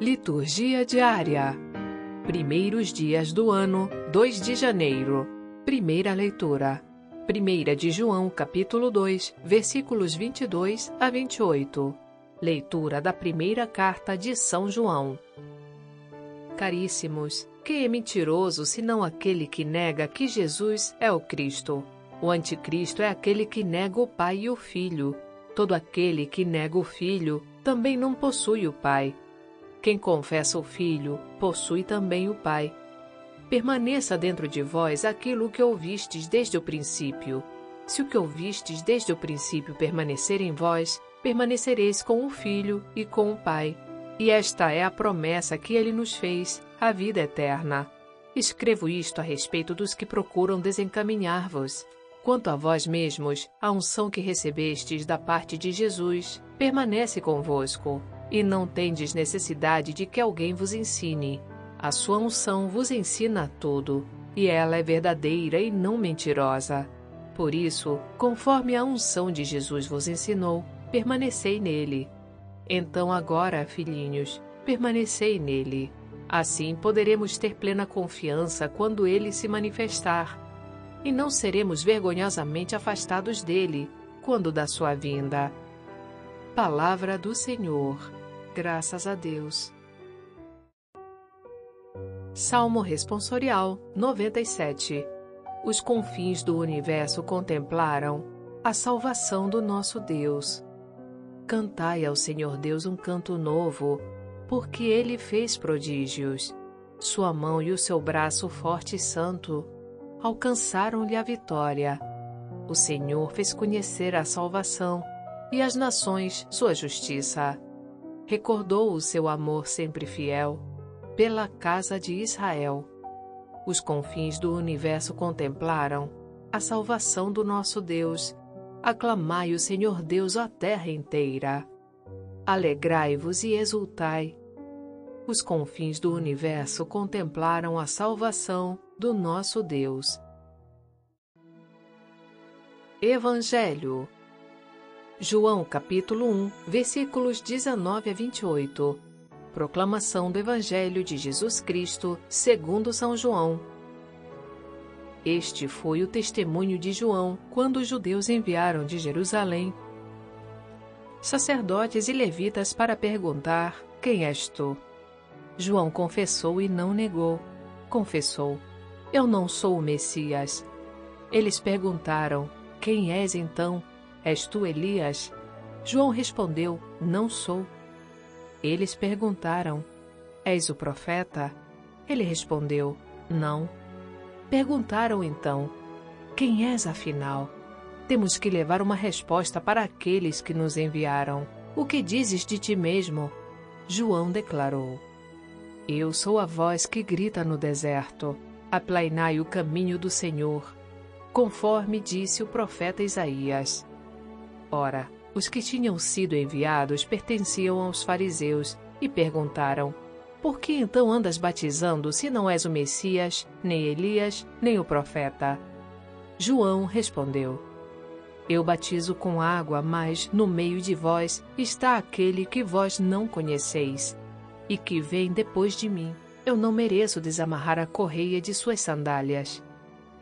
Liturgia diária. Primeiros dias do ano, 2 de janeiro. Primeira leitura. 1 de João, capítulo 2, versículos 22 a 28. Leitura da primeira carta de São João. Caríssimos, que é mentiroso senão aquele que nega que Jesus é o Cristo? O anticristo é aquele que nega o Pai e o Filho. Todo aquele que nega o Filho também não possui o Pai. Quem confessa o Filho, possui também o Pai. Permaneça dentro de vós aquilo que ouvistes desde o princípio. Se o que ouvistes desde o princípio permanecer em vós, permanecereis com o Filho e com o Pai. E esta é a promessa que ele nos fez, a vida eterna. Escrevo isto a respeito dos que procuram desencaminhar-vos. Quanto a vós mesmos, a unção que recebestes da parte de Jesus permanece convosco, e não tendes necessidade de que alguém vos ensine. A sua unção vos ensina tudo, e ela é verdadeira e não mentirosa. Por isso, conforme a unção de Jesus vos ensinou, permanecei nele. Então agora, filhinhos, permanecei nele. Assim poderemos ter plena confiança quando ele se manifestar e não seremos vergonhosamente afastados dele quando da sua vinda. Palavra do Senhor. Graças a Deus. Salmo Responsorial 97 Os confins do universo contemplaram a salvação do nosso Deus. Cantai ao Senhor Deus um canto novo, porque ele fez prodígios. Sua mão e o seu braço forte e santo alcançaram-lhe a vitória. O Senhor fez conhecer a salvação e as nações sua justiça. Recordou o seu amor sempre fiel pela casa de Israel. Os confins do universo contemplaram a salvação do nosso Deus. Aclamai o Senhor Deus a terra inteira. Alegrai-vos e exultai. Os confins do universo contemplaram a salvação do nosso Deus. Evangelho João capítulo 1, versículos 19 a 28. Proclamação do Evangelho de Jesus Cristo, segundo São João. Este foi o testemunho de João quando os judeus enviaram de Jerusalém sacerdotes e levitas para perguntar: Quem és tu? João confessou e não negou. Confessou: eu não sou o Messias. Eles perguntaram: Quem és então? És tu Elias? João respondeu: Não sou. Eles perguntaram: És o profeta? Ele respondeu: Não. Perguntaram então: Quem és afinal? Temos que levar uma resposta para aqueles que nos enviaram. O que dizes de ti mesmo? João declarou: Eu sou a voz que grita no deserto aplainai o caminho do Senhor, conforme disse o profeta Isaías. Ora, os que tinham sido enviados pertenciam aos fariseus e perguntaram: Por que então andas batizando se não és o Messias, nem Elias, nem o profeta? João respondeu: Eu batizo com água, mas no meio de vós está aquele que vós não conheceis, e que vem depois de mim eu não mereço desamarrar a correia de suas sandálias.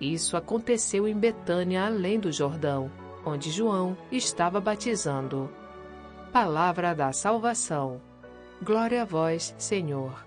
Isso aconteceu em Betânia, além do Jordão, onde João estava batizando. Palavra da salvação. Glória a vós, Senhor.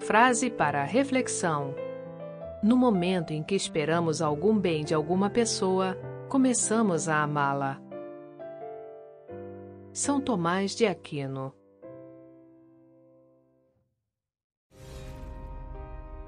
Frase para reflexão. No momento em que esperamos algum bem de alguma pessoa, começamos a amá-la. São Tomás de Aquino.